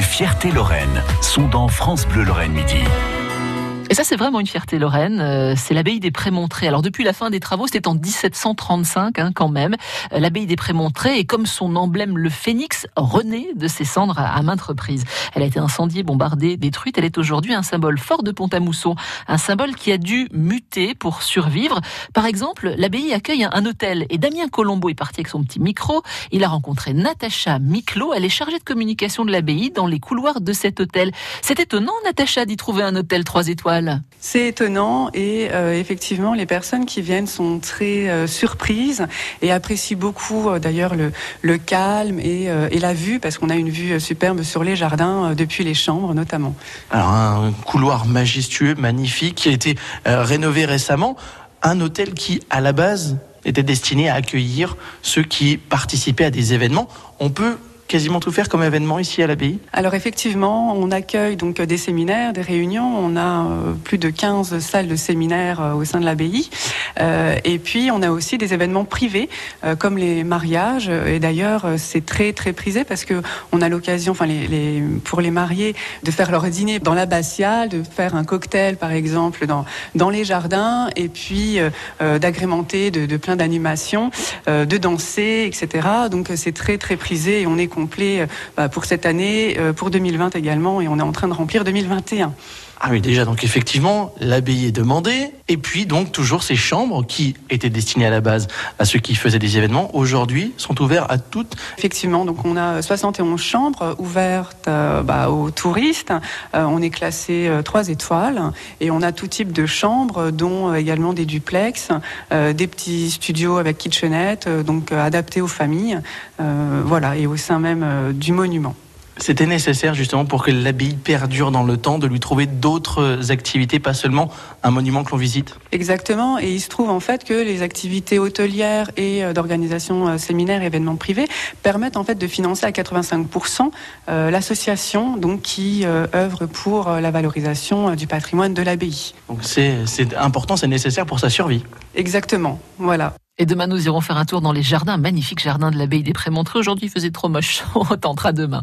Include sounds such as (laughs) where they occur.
Les fiertés Lorraine sont dans France Bleu Lorraine Midi. Et ça, c'est vraiment une fierté lorraine. Euh, c'est l'abbaye des Prémontrés. Alors, depuis la fin des travaux, c'était en 1735 hein, quand même. Euh, l'abbaye des Prémontrés est comme son emblème, le phénix, renaît de ses cendres à, maintes reprises. Elle a été incendiée, bombardée, détruite. Elle est aujourd'hui un symbole fort de Pont-à-Mousson. Un symbole qui a dû muter pour survivre. Par exemple, l'abbaye accueille un, hôtel. Et Damien Colombo est parti avec son petit micro. Il a rencontré Natacha Miclot. Elle est chargée de communication de l'abbaye dans les couloirs de cet hôtel. C'est étonnant, Natacha, d'y trouver un hôtel trois étoiles. C'est étonnant et euh, effectivement les personnes qui viennent sont très euh, surprises et apprécient beaucoup euh, d'ailleurs le, calme et, la vue parce qu'on a une vue superbe sur les jardins depuis les chambres notamment. Alors un couloir majestueux, magnifique qui a été rénové récemment, un hôtel qui à la base était destiné à accueillir ceux qui participaient à des événements. On peut quasiment tout faire comme événement ici à l'abbaye Alors effectivement, on accueille donc des séminaires, des réunions. On a euh, plus de 15 salles de séminaires euh, au sein de l'abbaye. Euh, et puis on a aussi des événements privés comme les mariages. Et d'ailleurs, c'est très très prisé parce que on a l'occasion, enfin les, pour les mariés, de faire leur dîner dans l'abbatiale, de faire un cocktail par exemple dans dans les jardins, et puis d'agrémenter de, de, plein d'animations, de danser, etc. Donc c'est très très prisé et on est complet euh, bah, pour cette année, euh, pour 2020 également, et on est en train de remplir 2021. Ah oui, déjà, donc effectivement, l'abbaye est demandée. Et puis, donc, toujours ces chambres qui étaient destinées à la base à ceux qui faisaient des événements, aujourd'hui, sont ouvertes à toutes. Effectivement, donc on a 71 chambres ouvertes euh, bah, aux touristes. on est classé 3 étoiles et on a tout type de chambres, dont également des duplex, des petits studios avec kitchenette, donc adaptés aux familles. voilà, et au sein même euh, du monument. C'était nécessaire justement pour que l'abbaye perdure dans le temps, de lui trouver d'autres activités, pas seulement un monument que l'on visite Exactement, et il se trouve en fait que les activités hôtelières et euh, d'organisation euh, séminaires, événements privés permettent en fait de financer à 85% l'association donc qui œuvre pour la valorisation du patrimoine de l'abbaye. Donc c'est important, c'est nécessaire pour sa survie. Exactement, voilà. Et demain, nous irons faire un tour dans les jardins, magnifiques jardins de l'abbaye des Prémontrés. Aujourd'hui, il faisait trop moche. (laughs) On tentera demain.